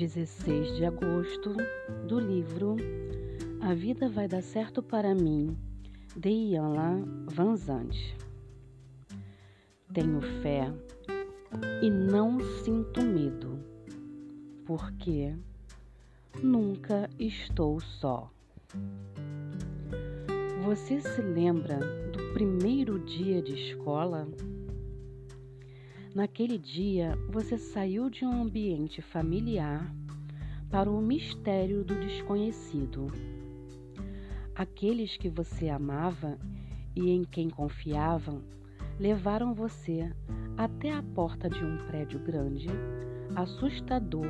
16 de agosto, do livro A Vida Vai Dar Certo para Mim, de Ian Van Zandt. Tenho fé e não sinto medo, porque nunca estou só. Você se lembra do primeiro dia de escola? Naquele dia, você saiu de um ambiente familiar para o mistério do desconhecido. Aqueles que você amava e em quem confiavam levaram você até a porta de um prédio grande, assustador,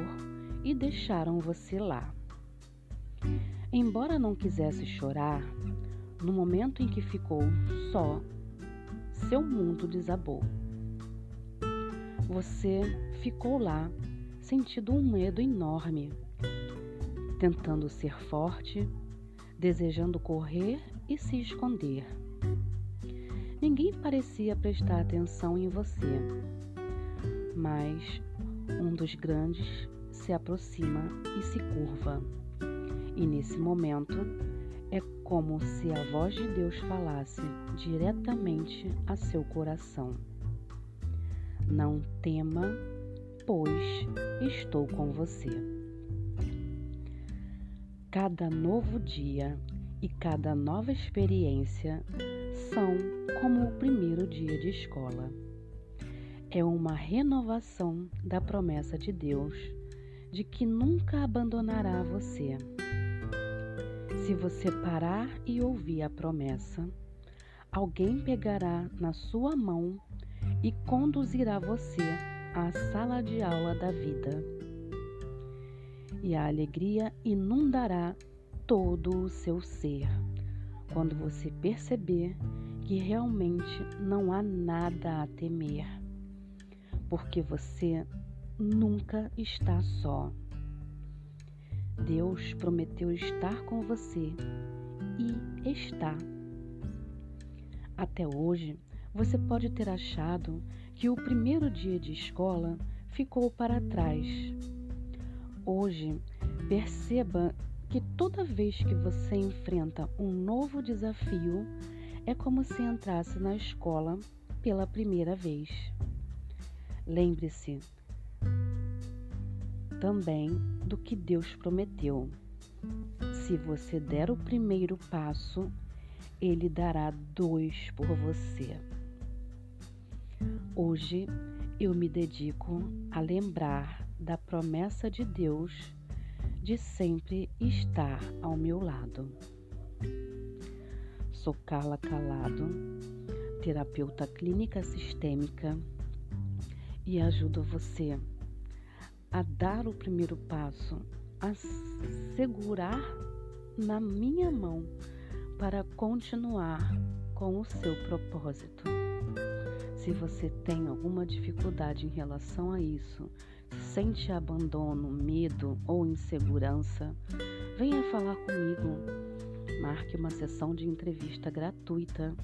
e deixaram você lá. Embora não quisesse chorar, no momento em que ficou só, seu mundo desabou. Você ficou lá, sentindo um medo enorme, tentando ser forte, desejando correr e se esconder. Ninguém parecia prestar atenção em você, mas um dos grandes se aproxima e se curva. E nesse momento é como se a voz de Deus falasse diretamente a seu coração. Não tema, pois estou com você. Cada novo dia e cada nova experiência são como o primeiro dia de escola. É uma renovação da promessa de Deus de que nunca abandonará você. Se você parar e ouvir a promessa, alguém pegará na sua mão e conduzirá você à sala de aula da vida. E a alegria inundará todo o seu ser quando você perceber que realmente não há nada a temer, porque você nunca está só. Deus prometeu estar com você e está. Até hoje, você pode ter achado que o primeiro dia de escola ficou para trás. Hoje, perceba que toda vez que você enfrenta um novo desafio, é como se entrasse na escola pela primeira vez. Lembre-se também do que Deus prometeu. Se você der o primeiro passo, Ele dará dois por você. Hoje eu me dedico a lembrar da promessa de Deus de sempre estar ao meu lado. Sou Carla Calado, terapeuta clínica sistêmica e ajudo você a dar o primeiro passo, a segurar na minha mão para continuar com o seu propósito. Se você tem alguma dificuldade em relação a isso, sente abandono, medo ou insegurança, venha falar comigo. Marque uma sessão de entrevista gratuita,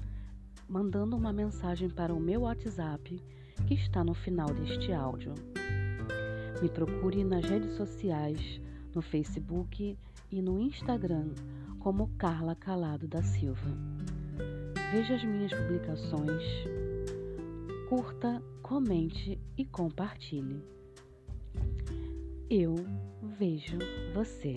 mandando uma mensagem para o meu WhatsApp que está no final deste áudio. Me procure nas redes sociais, no Facebook e no Instagram como Carla Calado da Silva. Veja as minhas publicações curta, comente e compartilhe. Eu vejo você.